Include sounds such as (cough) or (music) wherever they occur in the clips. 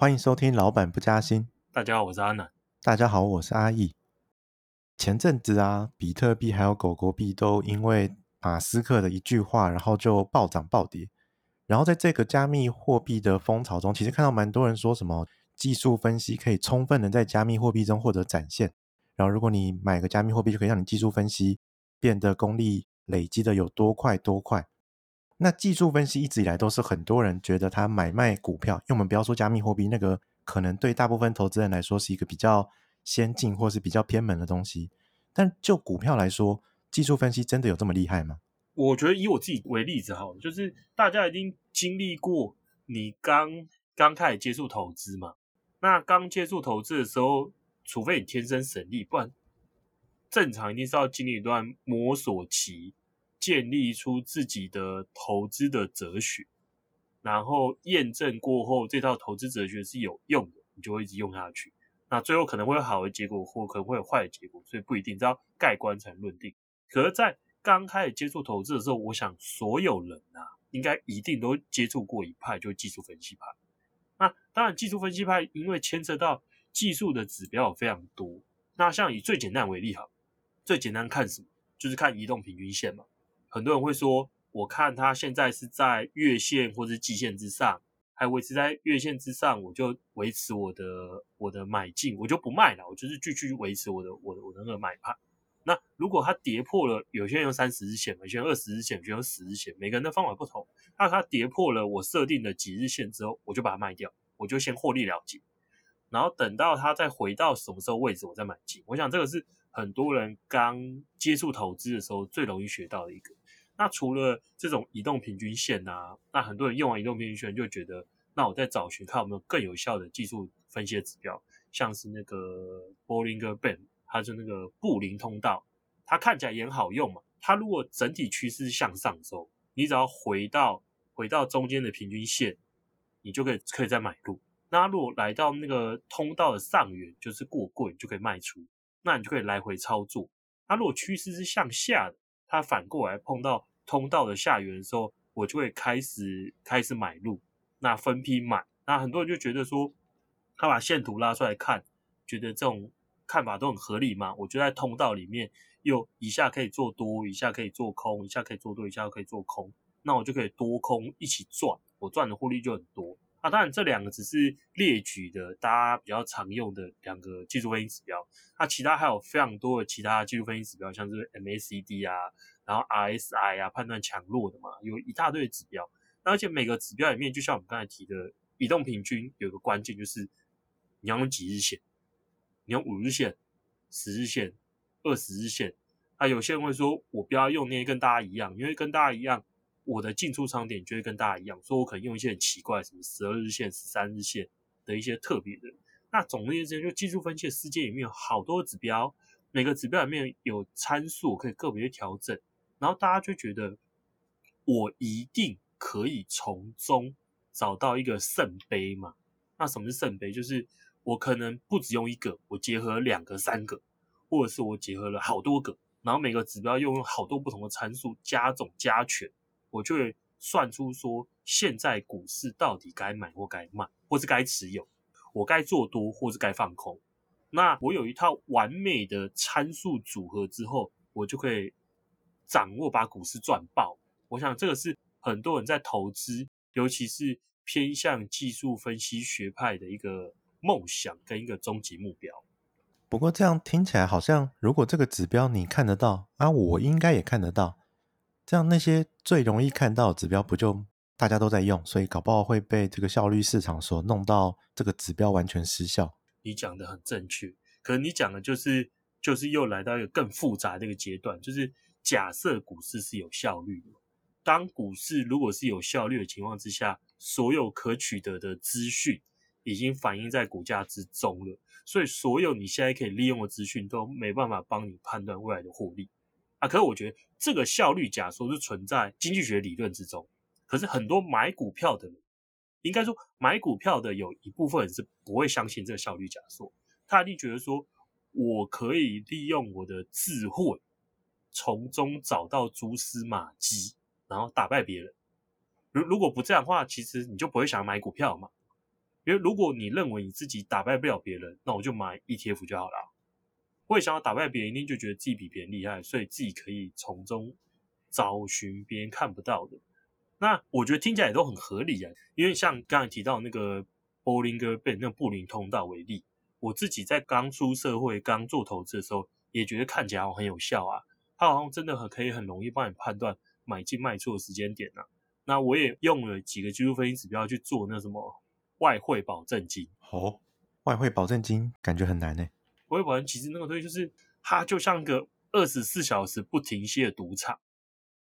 欢迎收听《老板不加薪》。大家好，我是阿南。大家好，我是阿义。前阵子啊，比特币还有狗狗币都因为马斯克的一句话，然后就暴涨暴跌。然后在这个加密货币的风潮中，其实看到蛮多人说什么技术分析可以充分的在加密货币中获得展现。然后如果你买个加密货币，就可以让你技术分析变得功力累积的有多快多快。那技术分析一直以来都是很多人觉得他买卖股票，因为我们不要说加密货币，那个可能对大部分投资人来说是一个比较先进或是比较偏门的东西。但就股票来说，技术分析真的有这么厉害吗？我觉得以我自己为例子好了，就是大家已经经历过你刚刚开始接触投资嘛。那刚接触投资的时候，除非你天生神力，不然正常一定是要经历一段摸索期。建立出自己的投资的哲学，然后验证过后，这套投资哲学是有用的，你就会一直用下去。那最后可能会有好的结果，或可能会有坏的结果，所以不一定，只要盖棺才论定。可是，在刚开始接触投资的时候，我想所有人啊，应该一定都接触过一派，就技术分析派。那当然，技术分析派因为牵扯到技术的指标非常多。那像以最简单为例哈，最简单看什么？就是看移动平均线嘛。很多人会说，我看它现在是在月线或是季线之上，还维持在月线之上，我就维持我的我的买进，我就不卖了，我就是继续维持我的我的我的那个买盘。那如果它跌破了，有些人用三十日线，有些人二十日线，有些人用十日线，每个人的方法不同。那它跌破了我设定的几日线之后，我就把它卖掉，我就先获利了结，然后等到它再回到什么时候位置，我再买进。我想这个是很多人刚接触投资的时候最容易学到的一个。那除了这种移动平均线啊，那很多人用完移动平均线就觉得，那我在找寻看有没有更有效的技术分析的指标，像是那个 Bollinger Band，它是那个布林通道，它看起来也很好用嘛。它如果整体趋势向上的时候，你只要回到回到中间的平均线，你就可以可以再买入。那如果来到那个通道的上缘，就是过贵，就可以卖出，那你就可以来回操作。那如果趋势是向下的，它反过来碰到通道的下缘的时候，我就会开始开始买入，那分批买。那很多人就觉得说，他把线图拉出来看，觉得这种看法都很合理嘛。我就在通道里面，又一下可以做多，一下可以做空，一下可以做多，一下可以做空，那我就可以多空一起赚，我赚的获利就很多。当然这两个只是列举的，大家比较常用的两个技术分析指标。那其他还有非常多的其他技术分析指标，像是 MACD 啊，然后 RSI 啊，判断强弱的嘛，有一大堆指标。那而且每个指标里面，就像我们刚才提的移动平均，有个关键就是你要用几日线，你用五日线、十日线、二十日线。那有些人会说，我不要用那些跟大家一样，因为跟大家一样。我的进出场点就会跟大家一样，说我可能用一些很奇怪，什么十二日线、十三日线的一些特别的。那总而言之，就技术分析的世界里面有好多指标，每个指标里面有参数可以个别调整，然后大家就觉得我一定可以从中找到一个圣杯嘛。那什么是圣杯？就是我可能不只用一个，我结合两个、三个，或者是我结合了好多个，然后每个指标又用好多不同的参数加总加权。我就会算出说，现在股市到底该买或该卖，或是该持有，我该做多或是该放空。那我有一套完美的参数组合之后，我就可以掌握把股市赚爆。我想这个是很多人在投资，尤其是偏向技术分析学派的一个梦想跟一个终极目标。不过这样听起来好像，如果这个指标你看得到，啊，我应该也看得到。这样那些最容易看到的指标，不就大家都在用，所以搞不好会被这个效率市场所弄到这个指标完全失效。你讲的很正确，可是你讲的就是就是又来到一个更复杂的一个阶段，就是假设股市是有效率的，当股市如果是有效率的情况之下，所有可取得的资讯已经反映在股价之中了，所以所有你现在可以利用的资讯都没办法帮你判断未来的获利。啊，可是我觉得这个效率假说是存在经济学理论之中。可是很多买股票的人，应该说买股票的有一部分人是不会相信这个效率假说。他一定觉得说，我可以利用我的智慧，从中找到蛛丝马迹，然后打败别人。如如果不这样的话，其实你就不会想买股票嘛。因为如果你认为你自己打败不了别人，那我就买 ETF 就好了。我也想要打败别人，一定就觉得自己比别人厉害，所以自己可以从中找寻别人看不到的。那我觉得听起来也都很合理啊，因为像刚才提到那个波林格贝那布林通道为例，我自己在刚出社会、刚做投资的时候，也觉得看起来很有效啊。它好像真的很可以很容易帮你判断买进卖出的时间点啊。那我也用了几个技术分析指标去做那什么外汇保证金。哦，外汇保证金感觉很难呢。汇保证其实那个东西就是它就像个二十四小时不停歇的赌场。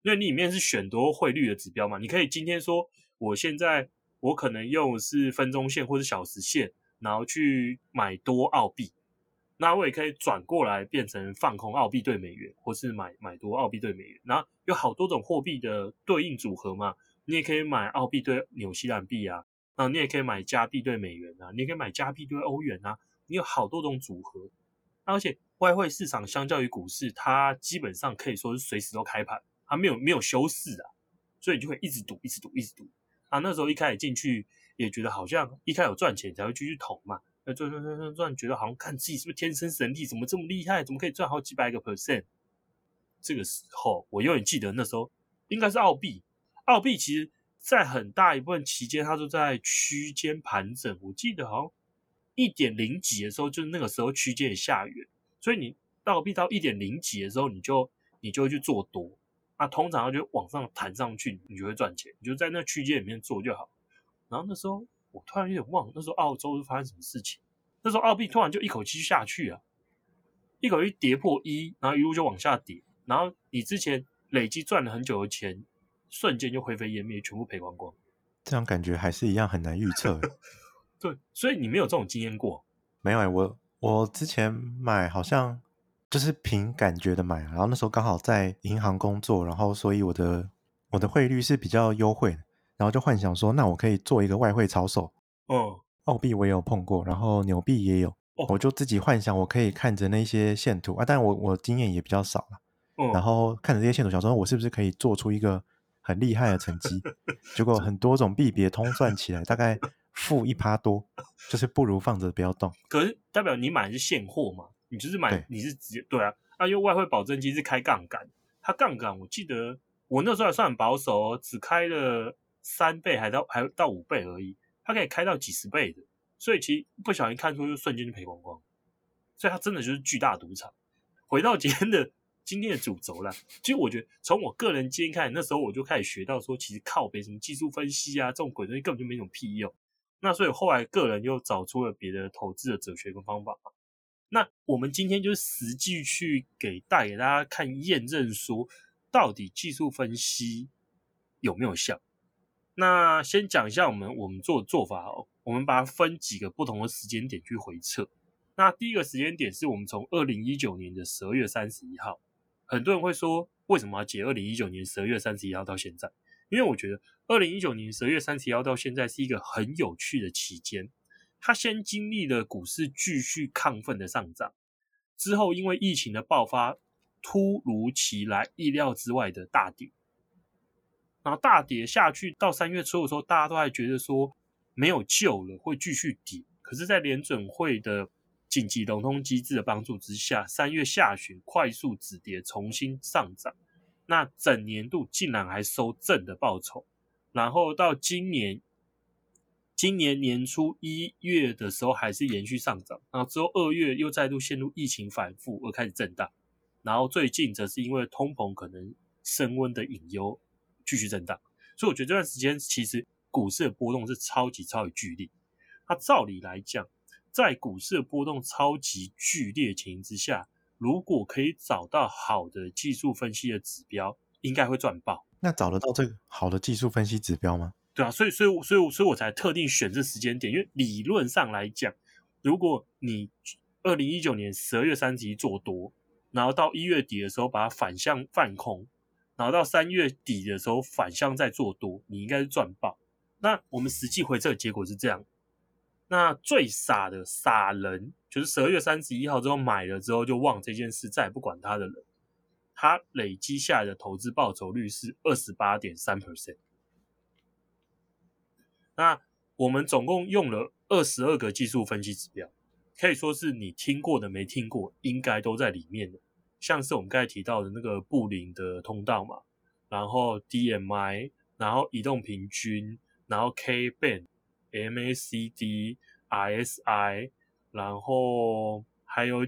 因为你里面是选多汇率的指标嘛，你可以今天说，我现在我可能用是分钟线或者小时线，然后去买多澳币，那我也可以转过来变成放空澳币兑美元，或是买买多澳币兑美元。然后有好多种货币的对应组合嘛，你也可以买澳币兑纽西兰币啊，然后你也可以买加币兑美元啊，你也可以买加币兑欧元啊，你有好多种组合。而且外汇市场相较于股市，它基本上可以说是随时都开盘。它没有没有休市啊，所以你就会一直赌，一直赌，一直赌啊。那时候一开始进去也觉得好像一开始有赚钱才会继续投嘛，那赚赚赚赚赚，觉得好像看自己是不是天生神力，怎么这么厉害，怎么可以赚好几百个 percent？这个时候我永远记得那时候应该是澳币，澳币其实在很大一部分期间它都在区间盘整，我记得好像一点零几的时候就是那个时候区间的下缘，所以你澳币到一点零几的时候你就你就会去做多。那、啊、通常就往上弹上去，你就会赚钱。你就在那区间里面做就好。然后那时候我突然有点忘了，那时候澳洲是发生什么事情？那时候澳币突然就一口气下去啊，一口气跌破一，然后一路就往下跌。然后你之前累积赚了很久的钱，瞬间就灰飞烟灭，全部赔光光。这样感觉还是一样很难预测。(laughs) 对，所以你没有这种经验过？没有、欸，我我之前买好像。就是凭感觉的买，然后那时候刚好在银行工作，然后所以我的我的汇率是比较优惠的，然后就幻想说，那我可以做一个外汇操手。哦，澳币我也有碰过，然后纽币也有，哦，我就自己幻想我可以看着那些线图啊，但我我经验也比较少然后看着这些线图，想说我是不是可以做出一个很厉害的成绩？(laughs) 结果很多种币别通算起来大概负一趴多，就是不如放着不要动。可是代表你买的是现货嘛？你就是买，你是直接对啊，啊，因为外汇保证金是开杠杆，它杠杆我记得我那时候还算很保守哦，只开了三倍，还到还到五倍而已，它可以开到几十倍的，所以其实不小心看出就瞬间就赔光光，所以它真的就是巨大赌场。回到今天的今天的主轴啦，其实我觉得从我个人经验看，那时候我就开始学到说，其实靠北什么技术分析啊这种鬼东西根本就没什么屁用，那所以后来个人又找出了别的投资的哲学跟方法。那我们今天就实际去给带给大家看验证，说到底技术分析有没有效？那先讲一下我们我们做做法哦，我们把它分几个不同的时间点去回测。那第一个时间点是我们从二零一九年的十二月三十一号，很多人会说为什么要解二零一九年十二月三十一号到现在？因为我觉得二零一九年十二月三十一号到现在是一个很有趣的期间。他先经历了股市继续亢奋的上涨，之后因为疫情的爆发，突如其来、意料之外的大跌，然后大跌下去到三月初的时候，大家都还觉得说没有救了，会继续跌。可是，在联准会的紧急融通机制的帮助之下，三月下旬快速止跌，重新上涨。那整年度竟然还收正的报酬，然后到今年。今年年初一月的时候还是延续上涨，然后之后二月又再度陷入疫情反复而开始震荡，然后最近则是因为通膨可能升温的隐忧继续震荡，所以我觉得这段时间其实股市的波动是超级超级剧烈。它照理来讲，在股市的波动超级剧烈情形之下，如果可以找到好的技术分析的指标，应该会赚爆。那找得到这个好的技术分析指标吗？对啊，所以所以所以所以我才特定选这时间点，因为理论上来讲，如果你二零一九年十二月三十一做多，然后到一月底的时候把它反向放空，然后到三月底的时候反向再做多，你应该是赚爆。那我们实际回测的结果是这样，那最傻的傻人就是十二月三十一号之后买了之后就忘这件事，再也不管他的人，他累积下来的投资报酬率是二十八点三 percent。那我们总共用了二十二个技术分析指标，可以说是你听过的、没听过，应该都在里面的。像是我们刚才提到的那个布林的通道嘛，然后 DMI，然后移动平均，然后 K band、MACD、RSI，然后还有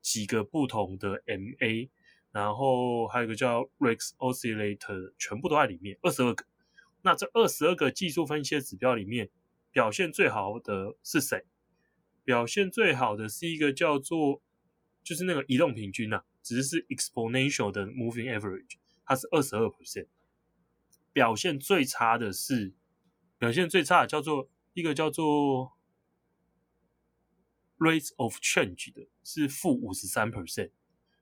几个不同的 MA，然后还有一个叫 Rex Oscillator，全部都在里面，二十二个。那这二十二个技术分析的指标里面，表现最好的是谁？表现最好的是一个叫做，就是那个移动平均呐、只是是 exponential 的 moving average，它是二十二 percent。表现最差的是，表现最差的叫做一个叫做 rate of change 的，是负五十三 percent。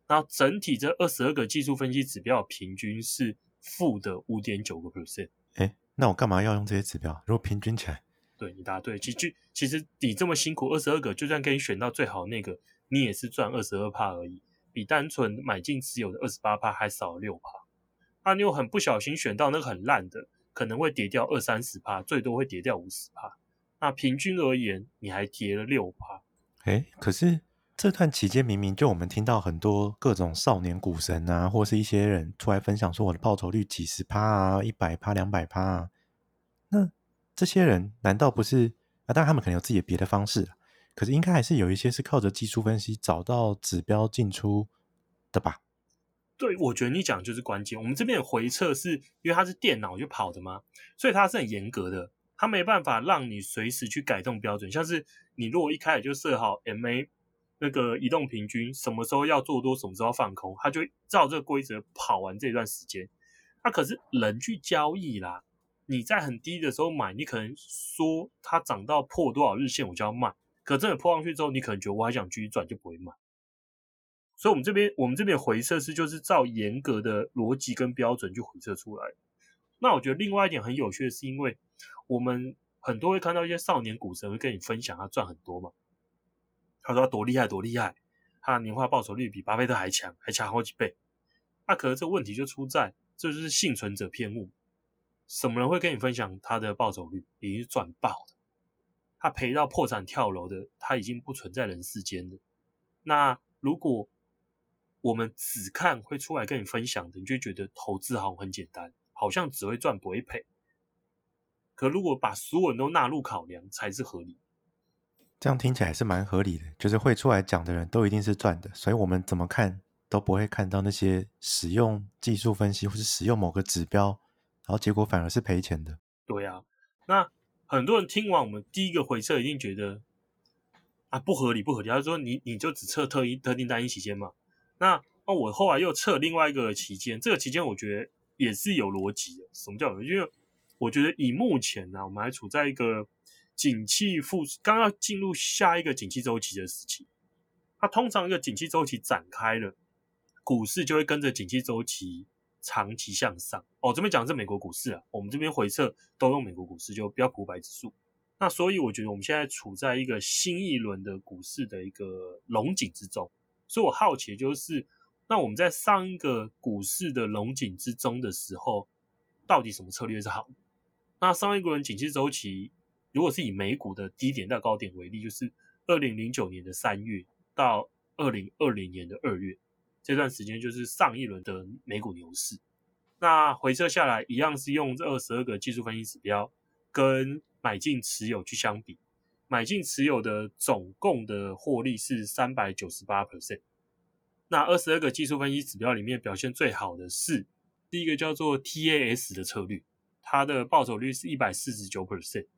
然后整体这二十二个技术分析指标平均是负的五点九个 percent。哎，那我干嘛要用这些指标？如果平均起来，对，你答对。其实，其实你这么辛苦，二十二个，就算给你选到最好那个，你也是赚二十二帕而已，比单纯买进持有的二十八帕还少了六帕。那你又很不小心选到那个很烂的，可能会跌掉二三十帕，最多会跌掉五十趴。那平均而言，你还跌了六趴。哎，可是。这段期间，明明就我们听到很多各种少年股神啊，或是一些人出来分享说我的报酬率几十趴啊、一百趴、两百趴啊。那这些人难道不是啊？当然他们可能有自己的别的方式，可是应该还是有一些是靠着技术分析找到指标进出的吧？对，我觉得你讲的就是关键。我们这边的回测是因为它是电脑就跑的嘛，所以它是很严格的，它没办法让你随时去改动标准。像是你如果一开始就设好 MA。那个移动平均什么时候要做多，什么时候放空，他就照这个规则跑完这段时间。那可是人去交易啦，你在很低的时候买，你可能说它涨到破多少日线我就要卖，可真的破上去之后，你可能觉得我还想继续赚，就不会卖。所以，我们这边我们这边回撤是就是照严格的逻辑跟标准去回撤出来。那我觉得另外一点很有趣的是，因为我们很多会看到一些少年股神会跟你分享他赚很多嘛。他说他多厉害，多厉害！他的年化报酬率比巴菲特还强，还强好几倍。那、可是这问题就出在，这就是幸存者偏误。什么人会跟你分享他的报酬率？已经赚爆的，他赔到破产跳楼的，他已经不存在人世间了。那如果我们只看会出来跟你分享的，你就觉得投资好像很简单，好像只会赚不会赔。可如果把所有人都纳入考量，才是合理。这样听起来是蛮合理的，就是会出来讲的人都一定是赚的，所以我们怎么看都不会看到那些使用技术分析或是使用某个指标，然后结果反而是赔钱的。对啊，那很多人听完我们第一个回测，一定觉得啊不合理，不合理。他说你你就只测特一特定单一期间嘛？那哦，我后来又测另外一个期间，这个期间我觉得也是有逻辑的。什么叫有？因为我觉得以目前呢、我们还处在一个。景气复刚要进入下一个景气周期的时期，它通常一个景气周期展开了，股市就会跟着景气周期长期向上。哦，这边讲的是美国股市啊，我们这边回测都用美国股市，就标普五百指数。那所以我觉得我们现在处在一个新一轮的股市的一个龙井之中。所以我好奇的就是，那我们在上一个股市的龙井之中的时候，到底什么策略是好的？那上一轮景气周期。如果是以美股的低点到高点为例，就是二零零九年的三月到二零二零年的二月这段时间，就是上一轮的美股牛市。那回撤下来，一样是用这二十二个技术分析指标跟买进持有去相比，买进持有的总共的获利是三百九十八 percent。那二十二个技术分析指标里面表现最好的是第一个叫做 TAS 的策略，它的报酬率是一百四十九 percent。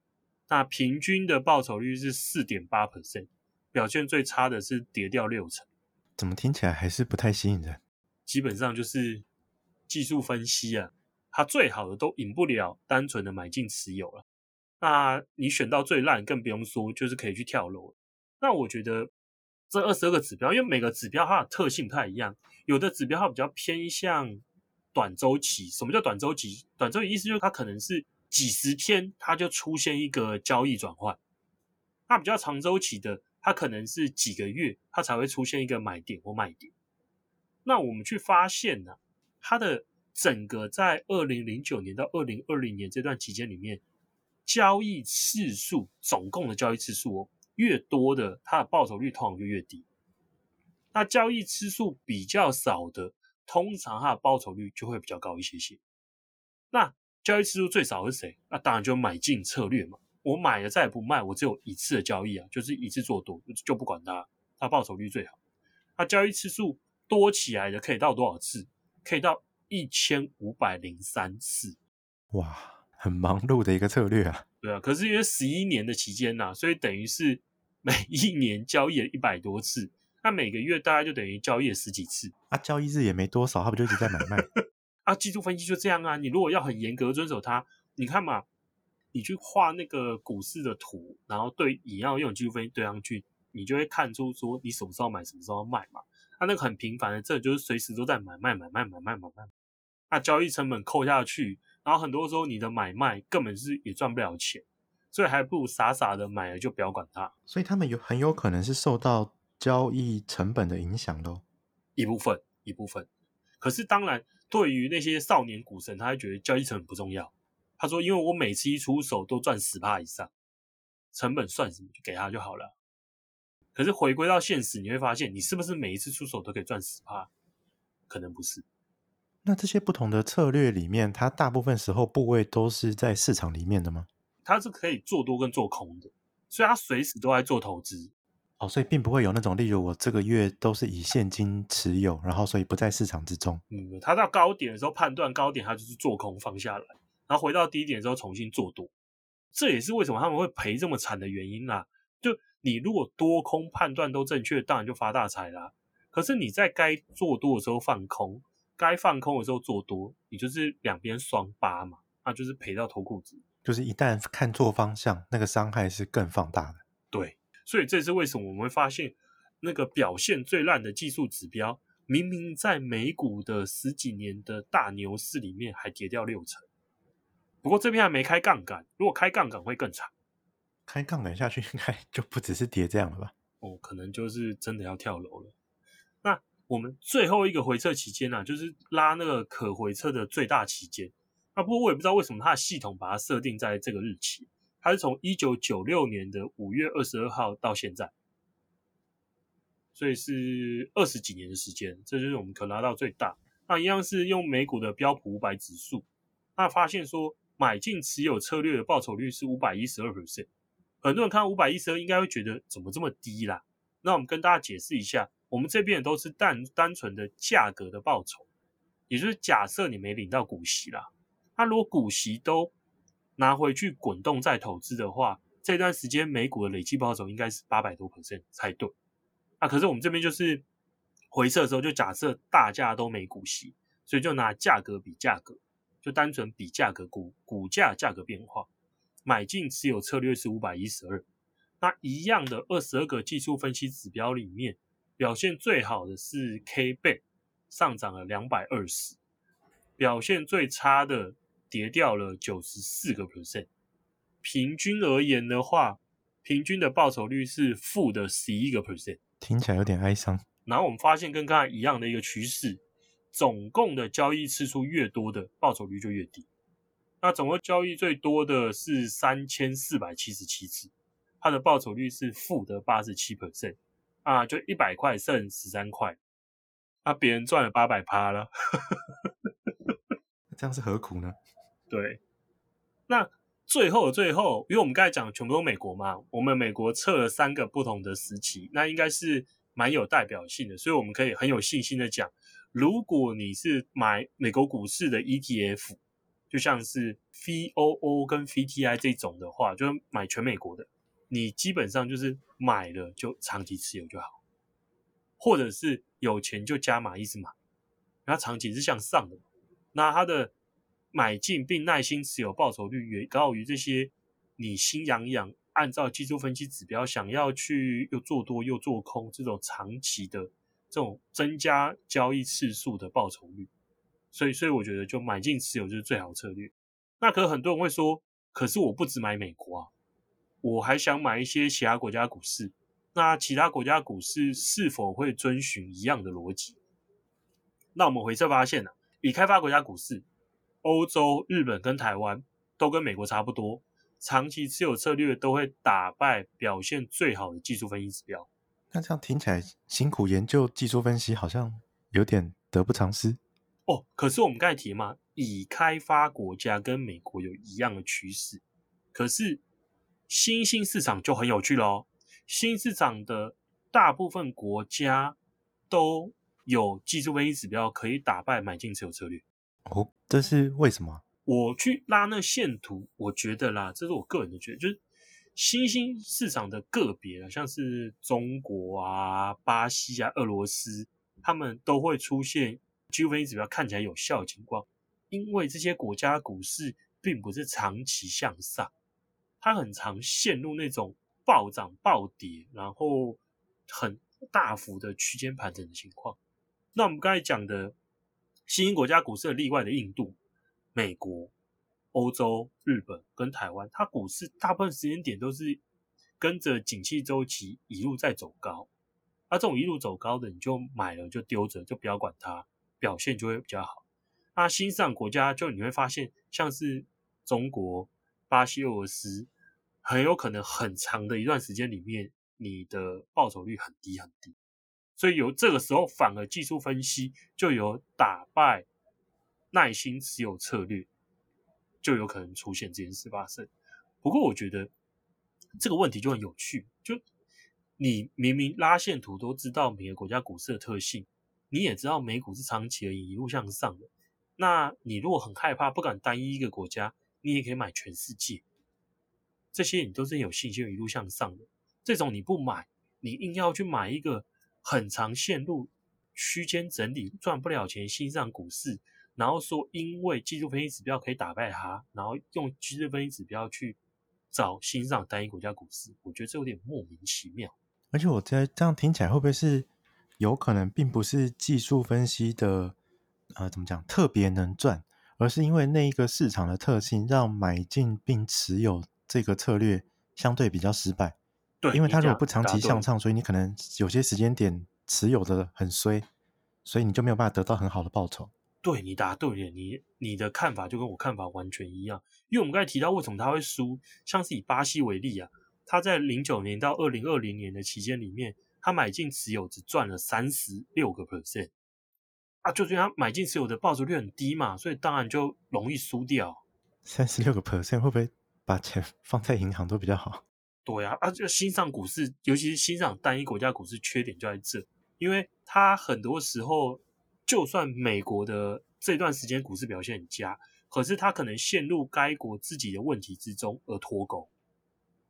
那平均的报酬率是四点八 percent，表现最差的是跌掉六成。怎么听起来还是不太吸引人？基本上就是技术分析啊，它最好的都赢不了单纯的买进持有了。那你选到最烂更不用说，就是可以去跳楼。那我觉得这二十二个指标，因为每个指标它的特性不太一样，有的指标它比较偏向短周期。什么叫短周期？短周期意思就是它可能是。几十天，它就出现一个交易转换。那比较长周期的，它可能是几个月，它才会出现一个买点或卖点。那我们去发现呢、它的整个在二零零九年到二零二零年这段期间里面，交易次数总共的交易次数哦，越多的，它的报酬率通常就越低。那交易次数比较少的，通常它的报酬率就会比较高一些些。那交易次数最少的是谁？那当然就买进策略嘛。我买了再也不卖，我只有一次的交易啊，就是一次做多，就不管它，它报酬率最好。它交易次数多起来的可以到多少次？可以到一千五百零三次。哇，很忙碌的一个策略啊。对啊，可是因为十一年的期间呐、啊，所以等于是每一年交易了一百多次，那每个月大概就等于交易了十几次。啊，交易日也没多少，他不就一直在买卖？(laughs) 啊，技术分析就这样啊。你如果要很严格遵守它，你看嘛。你去画那个股市的图，然后对，你要用技术分析对上去，你就会看出说你什么时候买，什么时候卖嘛。它那个很频繁的，这就是随时都在买卖买卖买卖买卖。那交易成本扣下去，然后很多时候你的买卖根本是也赚不了钱，所以还不如傻傻的买了就不要管它。所以他们有很有可能是受到交易成本的影响咯，一部分一部分。可是当然，对于那些少年股神，他会觉得交易成本不重要。他说：“因为我每次一出手都赚十趴以上，成本算什么？就给他就好了。可是回归到现实，你会发现，你是不是每一次出手都可以赚十趴？可能不是。那这些不同的策略里面，它大部分时候部位都是在市场里面的吗？它是可以做多跟做空的，所以它随时都在做投资。哦，所以并不会有那种，例如我这个月都是以现金持有，然后所以不在市场之中。嗯，它到高点的时候判断高点，它就是做空放下来。”然后回到低点的时候重新做多，这也是为什么他们会赔这么惨的原因啦。就你如果多空判断都正确，当然就发大财啦。可是你在该做多的时候放空，该放空的时候做多，你就是两边双八嘛，那就是赔到脱裤子。就是一旦看错方向，那个伤害是更放大的。对，所以这是为什么我们会发现那个表现最烂的技术指标，明明在美股的十几年的大牛市里面还跌掉六成。不过这边还没开杠杆，如果开杠杆会更惨。开杠杆下去应该 (laughs) 就不只是跌这样了吧？哦，可能就是真的要跳楼了。那我们最后一个回撤期间呢、啊，就是拉那个可回撤的最大期间。啊不过我也不知道为什么它的系统把它设定在这个日期，它是从一九九六年的五月二十二号到现在，所以是二十几年的时间，这就是我们可拉到最大。那一样是用美股的标普五百指数，那发现说。买进持有策略的报酬率是五百一十二 percent，很多人看五百一十二应该会觉得怎么这么低啦？那我们跟大家解释一下，我们这边都是单单纯的价格的报酬，也就是假设你没领到股息啦，那如果股息都拿回去滚动再投资的话，这段时间美股的累计报酬应该是八百多 percent 才对。那可是我们这边就是回撤的时候就假设大家都没股息，所以就拿价格比价格。就单纯比价格股股价价格变化，买进持有策略是五百一十二，那一样的二十二个技术分析指标里面，表现最好的是 K 倍上涨了两百二十，表现最差的跌掉了九十四个 percent。平均而言的话，平均的报酬率是负的十一个 percent，听起来有点哀伤。然后我们发现跟刚才一样的一个趋势。总共的交易次数越多的报酬率就越低。那总共交易最多的是三千四百七十七次，它的报酬率是负的八十七 percent 啊，就一百块剩十三块，那别人赚了八百趴了，(laughs) 这样是何苦呢？对，那最后最后，因为我们刚才讲全部都美国嘛，我们美国测了三个不同的时期，那应该是蛮有代表性的，所以我们可以很有信心的讲。如果你是买美国股市的 ETF，就像是 VOO 跟 VTI 这种的话，就是买全美国的，你基本上就是买了就长期持有就好，或者是有钱就加码一直买，然后长期是向上的，那它的买进并耐心持有报酬率远高于这些你心痒痒按照技术分析指标想要去又做多又做空这种长期的。这种增加交易次数的报酬率，所以所以我觉得就买进持有就是最好策略。那可是很多人会说，可是我不只买美国啊，我还想买一些其他国家股市。那其他国家股市是否会遵循一样的逻辑？那我们回测发现呢、啊，已开发国家股市，欧洲、日本跟台湾都跟美国差不多，长期持有策略都会打败表现最好的技术分析指标。那这样听起来，辛苦研究技术分析好像有点得不偿失哦。可是我们刚才提嘛，已开发国家跟美国有一样的趋势，可是新兴市场就很有趣喽。新市场的大部分国家都有技术分析指标可以打败买进持有策略。哦，这是为什么？我去拉那线图，我觉得啦，这是我个人的觉得，就是新兴市场的个别啊，像是中国啊、巴西啊、俄罗斯，他们都会出现 G 分指标看起来有效的情况，因为这些国家股市并不是长期向上，它很常陷入那种暴涨暴跌，然后很大幅的区间盘整的情况。那我们刚才讲的新兴国家股市的例外的印度。美国、欧洲、日本跟台湾，它股市大部分时间点都是跟着景气周期一路在走高。那这种一路走高的，你就买了就丢着，就不要管它，表现就会比较好。那新上国家就你会发现，像是中国、巴西、俄罗斯，很有可能很长的一段时间里面，你的报酬率很低很低。所以有这个时候，反而技术分析就有打败。耐心持有策略就有可能出现这件事发生。不过我觉得这个问题就很有趣，就你明明拉线图都知道每个国家股市的特性，你也知道美股是长期而已，一路向上的。那你如果很害怕，不敢单一一个国家，你也可以买全世界。这些你都是有信心一路向上的。这种你不买，你硬要去买一个很长线路区间整理赚不了钱新上股市。然后说，因为技术分析指标可以打败它，然后用技术分析指标去找新上单一国家股市，我觉得这有点莫名其妙。而且我在这样听起来，会不会是有可能并不是技术分析的呃怎么讲特别能赚，而是因为那一个市场的特性，让买进并持有这个策略相对比较失败。对，因为他如果不长期向上，所以你可能有些时间点持有的很衰，所以你就没有办法得到很好的报酬。对，你答对了，你你的看法就跟我看法完全一样。因为我们刚才提到为什么他会输，像是以巴西为例啊，他在零九年到二零二零年的期间里面，他买进持有只赚了三十六个 percent 啊，就是他买进持有的报酬率很低嘛，所以当然就容易输掉。三十六个 percent 会不会把钱放在银行都比较好？对啊，啊，就新上股市，尤其是新上单一国家股市，缺点就在这，因为它很多时候。就算美国的这段时间股市表现很佳，可是它可能陷入该国自己的问题之中而脱钩。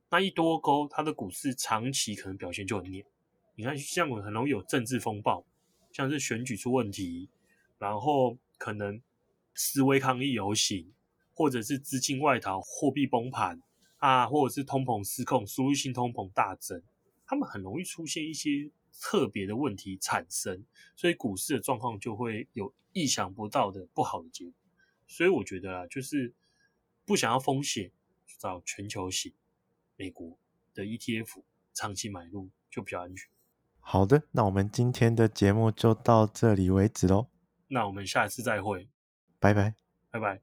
那一脱钩，它的股市长期可能表现就很黏。你看，像我很容易有政治风暴，像是选举出问题，然后可能示威抗议游行，或者是资金外逃、货币崩盘啊，或者是通膨失控、输入性通膨大增，他们很容易出现一些。特别的问题产生，所以股市的状况就会有意想不到的不好的结果。所以我觉得啊，就是不想要风险，找全球型美国的 ETF 长期买入就比较安全。好的，那我们今天的节目就到这里为止喽。那我们下次再会，拜拜，拜拜。